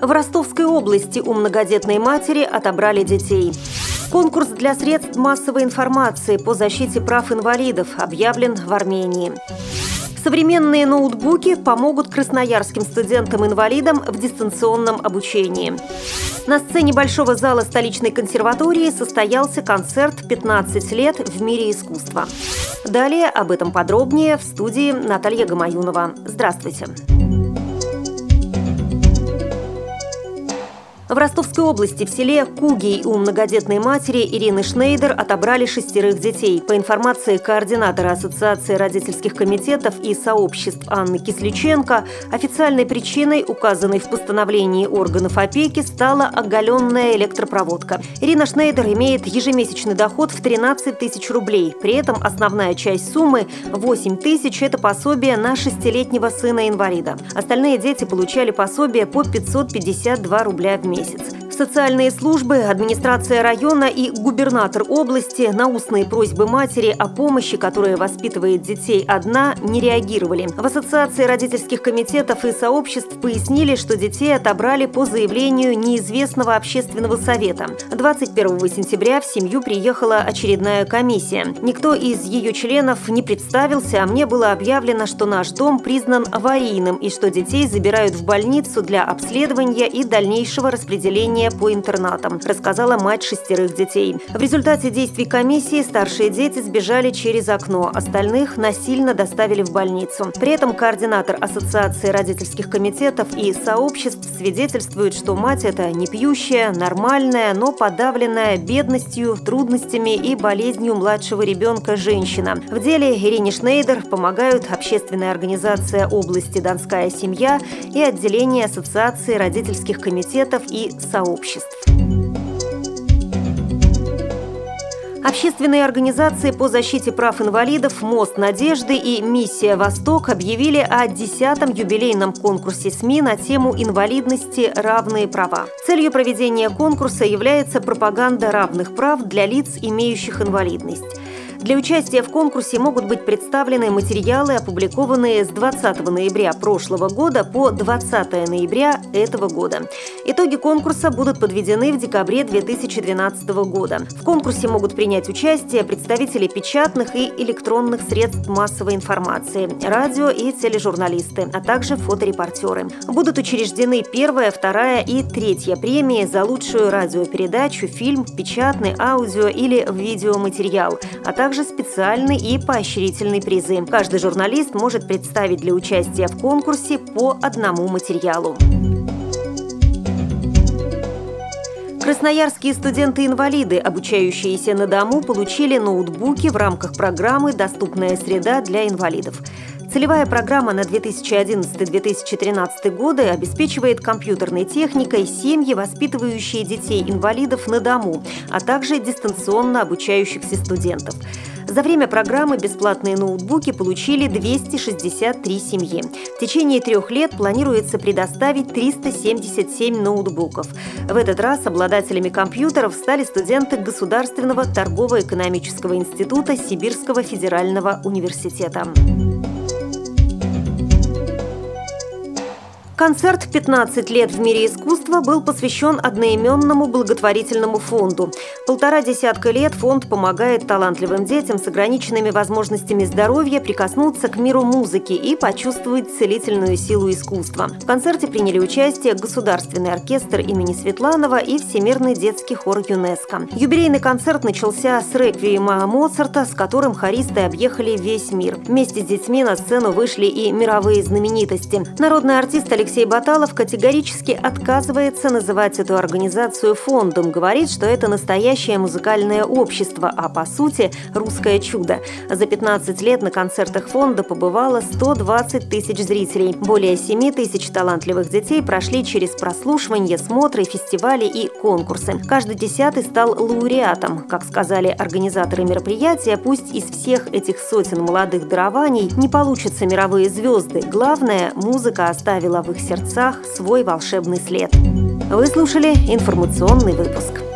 В Ростовской области у многодетной матери отобрали детей. Конкурс для средств массовой информации по защите прав инвалидов объявлен в Армении. Современные ноутбуки помогут красноярским студентам-инвалидам в дистанционном обучении. На сцене Большого зала столичной консерватории состоялся концерт «15 лет в мире искусства». Далее об этом подробнее в студии Наталья Гамаюнова. Здравствуйте. Здравствуйте. В Ростовской области в селе Кугий у многодетной матери Ирины Шнейдер отобрали шестерых детей. По информации координатора Ассоциации родительских комитетов и сообществ Анны Кисличенко, официальной причиной, указанной в постановлении органов опеки, стала оголенная электропроводка. Ирина Шнейдер имеет ежемесячный доход в 13 тысяч рублей. При этом основная часть суммы – 8 тысяч – это пособие на шестилетнего сына-инвалида. Остальные дети получали пособие по 552 рубля в месяц месяц. Социальные службы, администрация района и губернатор области на устные просьбы матери о помощи, которая воспитывает детей одна, не реагировали. В Ассоциации родительских комитетов и сообществ пояснили, что детей отобрали по заявлению неизвестного общественного совета. 21 сентября в семью приехала очередная комиссия. Никто из ее членов не представился, а мне было объявлено, что наш дом признан аварийным и что детей забирают в больницу для обследования и дальнейшего распределения по интернатам, рассказала мать шестерых детей. В результате действий комиссии старшие дети сбежали через окно, остальных насильно доставили в больницу. При этом координатор Ассоциации родительских комитетов и сообществ свидетельствует, что мать это не пьющая, нормальная, но подавленная бедностью, трудностями и болезнью младшего ребенка женщина. В деле Ирине Шнейдер помогают общественная организация области «Донская семья» и отделение Ассоциации родительских комитетов и сообществ обществ. Общественные организации по защите прав инвалидов «Мост надежды» и «Миссия Восток» объявили о 10-м юбилейном конкурсе СМИ на тему инвалидности «Равные права». Целью проведения конкурса является пропаганда равных прав для лиц, имеющих инвалидность. Для участия в конкурсе могут быть представлены материалы, опубликованные с 20 ноября прошлого года по 20 ноября этого года. Итоги конкурса будут подведены в декабре 2012 года. В конкурсе могут принять участие представители печатных и электронных средств массовой информации, радио и тележурналисты, а также фоторепортеры. Будут учреждены первая, вторая и третья премии за лучшую радиопередачу, фильм, печатный, аудио или видеоматериал, а также также специальные и поощрительные призы. Каждый журналист может представить для участия в конкурсе по одному материалу. Красноярские студенты-инвалиды, обучающиеся на дому, получили ноутбуки в рамках программы «Доступная среда для инвалидов». Целевая программа на 2011-2013 годы обеспечивает компьютерной техникой семьи, воспитывающие детей-инвалидов на дому, а также дистанционно обучающихся студентов. За время программы бесплатные ноутбуки получили 263 семьи. В течение трех лет планируется предоставить 377 ноутбуков. В этот раз обладателями компьютеров стали студенты Государственного торгово-экономического института Сибирского федерального университета. Концерт «15 лет в мире искусства» был посвящен одноименному благотворительному фонду. Полтора десятка лет фонд помогает талантливым детям с ограниченными возможностями здоровья прикоснуться к миру музыки и почувствовать целительную силу искусства. В концерте приняли участие Государственный оркестр имени Светланова и Всемирный детский хор ЮНЕСКО. Юбилейный концерт начался с реквиема Моцарта, с которым хористы объехали весь мир. Вместе с детьми на сцену вышли и мировые знаменитости. Народный артист Алексей Алексей Баталов категорически отказывается называть эту организацию фондом, говорит, что это настоящее музыкальное общество, а по сути русское чудо. За 15 лет на концертах фонда побывало 120 тысяч зрителей. Более 7 тысяч талантливых детей прошли через прослушивание, смотры, фестивали и конкурсы. Каждый десятый стал лауреатом. Как сказали организаторы мероприятия, пусть из всех этих сотен молодых дарований не получатся мировые звезды. Главное, музыка оставила в их сердцах свой волшебный след. Вы слушали информационный выпуск.